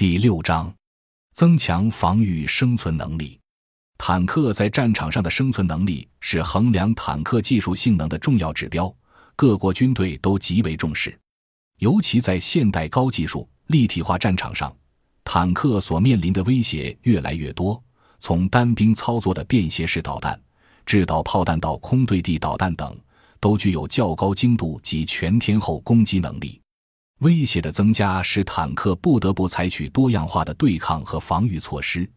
第六章，增强防御生存能力。坦克在战场上的生存能力是衡量坦克技术性能的重要指标，各国军队都极为重视。尤其在现代高技术立体化战场上，坦克所面临的威胁越来越多，从单兵操作的便携式导弹、制导炮弹到空对地导弹等，都具有较高精度及全天候攻击能力。威胁的增加使坦克不得不采取多样化的对抗和防御措施，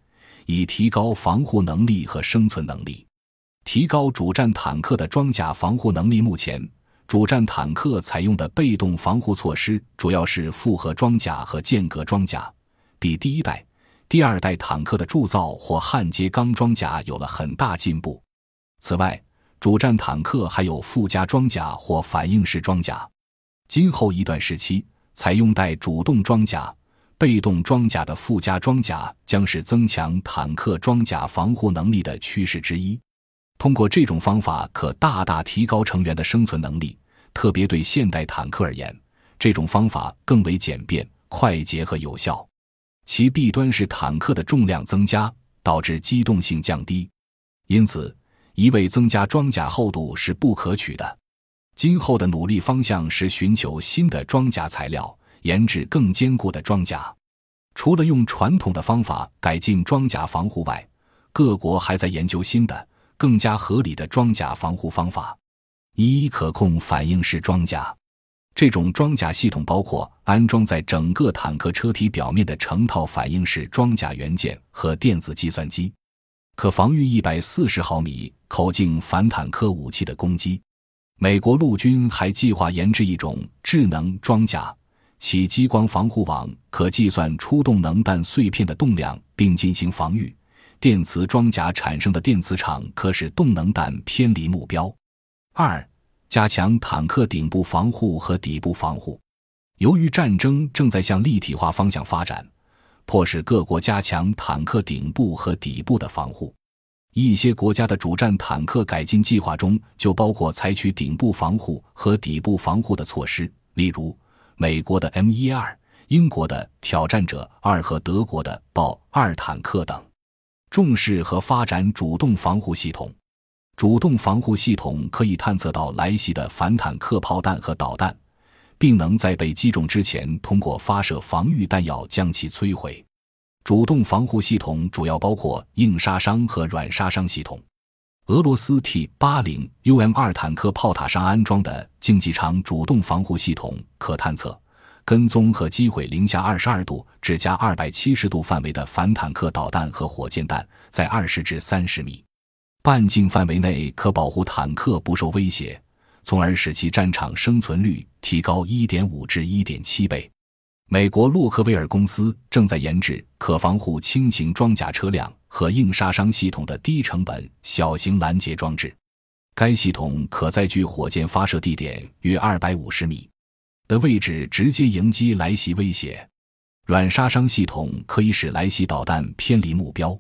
以提高防护能力和生存能力。提高主战坦克的装甲防护能力。目前，主战坦克采用的被动防护措施主要是复合装甲和间隔装甲，比第一代、第二代坦克的铸造或焊接钢装甲有了很大进步。此外，主战坦克还有附加装甲或反应式装甲。今后一段时期。采用带主动装甲、被动装甲的附加装甲，将是增强坦克装甲防护能力的趋势之一。通过这种方法，可大大提高成员的生存能力。特别对现代坦克而言，这种方法更为简便、快捷和有效。其弊端是坦克的重量增加，导致机动性降低。因此，一味增加装甲厚度是不可取的。今后的努力方向是寻求新的装甲材料，研制更坚固的装甲。除了用传统的方法改进装甲防护外，各国还在研究新的、更加合理的装甲防护方法。一、可控反应式装甲。这种装甲系统包括安装在整个坦克车体表面的成套反应式装甲元件和电子计算机，可防御一百四十毫米口径反坦克武器的攻击。美国陆军还计划研制一种智能装甲，其激光防护网可计算出动能弹碎片的动量并进行防御。电磁装甲产生的电磁场可使动能弹偏离目标。二、加强坦克顶部防护和底部防护。由于战争正在向立体化方向发展，迫使各国加强坦克顶部和底部的防护。一些国家的主战坦克改进计划中就包括采取顶部防护和底部防护的措施，例如美国的 M 一二、英国的挑战者二和德国的豹二坦克等。重视和发展主动防护系统。主动防护系统可以探测到来袭的反坦克炮弹和导弹，并能在被击中之前通过发射防御弹药将其摧毁。主动防护系统主要包括硬杀伤和软杀伤系统。俄罗斯 T 八零 UM 二坦克炮塔上安装的竞技场主动防护系统，可探测、跟踪和击毁零下二十二度至加二百七十度范围的反坦克导弹和火箭弹，在二十至三十米半径范围内可保护坦克不受威胁，从而使其战场生存率提高一点五至一点七倍。美国洛克威尔公司正在研制可防护轻型装甲车辆和硬杀伤系统的低成本小型拦截装置。该系统可在距火箭发射地点约二百五十米的位置直接迎击来袭威胁。软杀伤系统可以使来袭导弹偏离目标，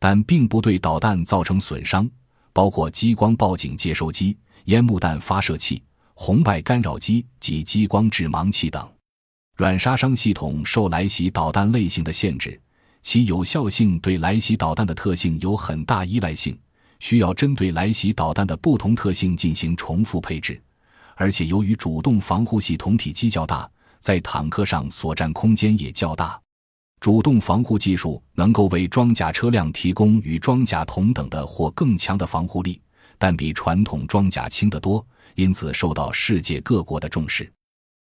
但并不对导弹造成损伤，包括激光报警接收机、烟幕弹发射器、红外干扰机及激光致盲器等。软杀伤系统受来袭导弹类型的限制，其有效性对来袭导弹的特性有很大依赖性，需要针对来袭导弹的不同特性进行重复配置。而且，由于主动防护系统体积较大，在坦克上所占空间也较大。主动防护技术能够为装甲车辆提供与装甲同等的或更强的防护力，但比传统装甲轻得多，因此受到世界各国的重视。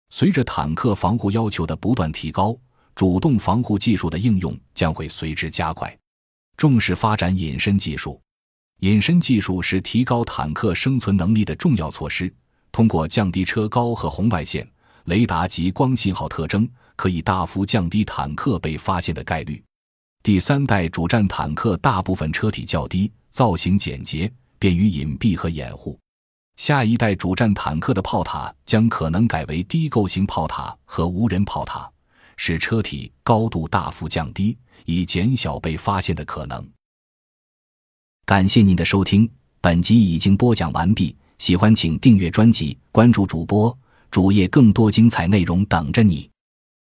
随着坦克防护要求的不断提高，主动防护技术的应用将会随之加快。重视发展隐身技术，隐身技术是提高坦克生存能力的重要措施。通过降低车高和红外线、雷达及光信号特征，可以大幅降低坦克被发现的概率。第三代主战坦克大部分车体较低，造型简洁，便于隐蔽和掩护。下一代主战坦克的炮塔将可能改为低构型炮塔和无人炮塔，使车体高度大幅降低，以减小被发现的可能。感谢您的收听，本集已经播讲完毕。喜欢请订阅专辑，关注主播主页，更多精彩内容等着你。